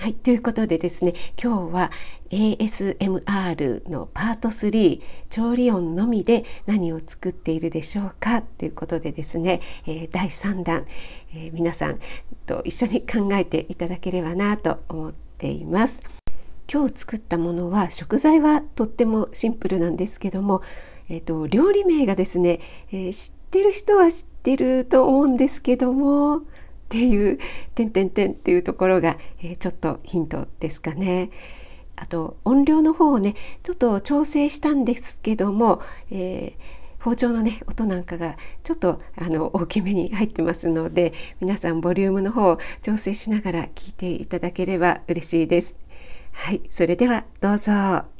はい、ということでですね今日は ASMR のパート3調理音のみで何を作っているでしょうか？ということでですね、えー、第3弾、えー、皆さんと一緒に考えていただければなと思っています。今日作ったものは食材はとってもシンプルなんですけども、えーと、料理名がですね、え知ってる人は知ってると思うんですけどもっていう「点点点」っていうところが、えー、ちょっとヒントですかね。あと音量の方をねちょっと調整したんですけども、えー、包丁のね音なんかがちょっとあの大きめに入ってますので皆さんボリュームの方を調整しながら聞いていただければ嬉しいです。はい、それではどうぞ。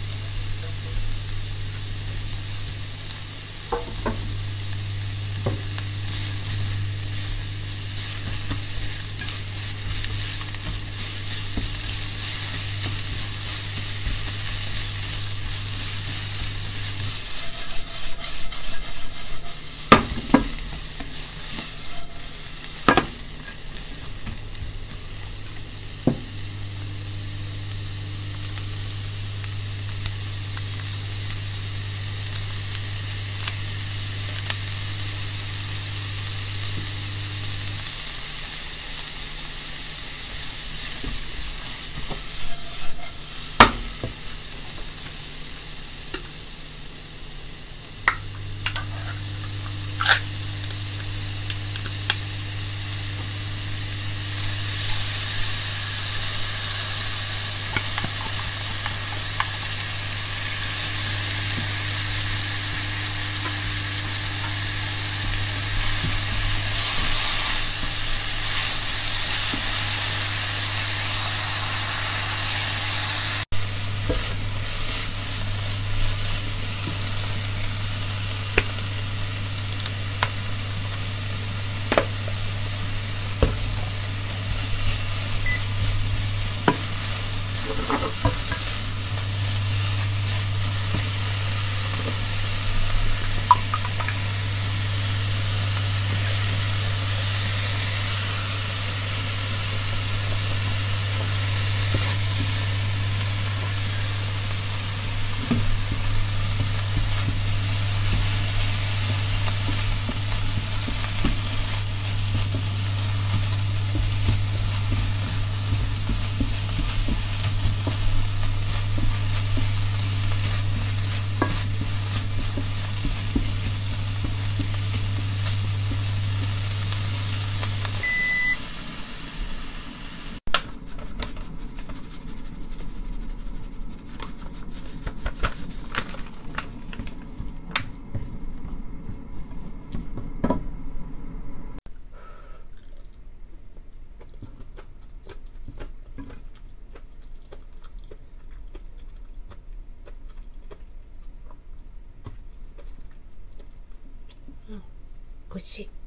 美味しい。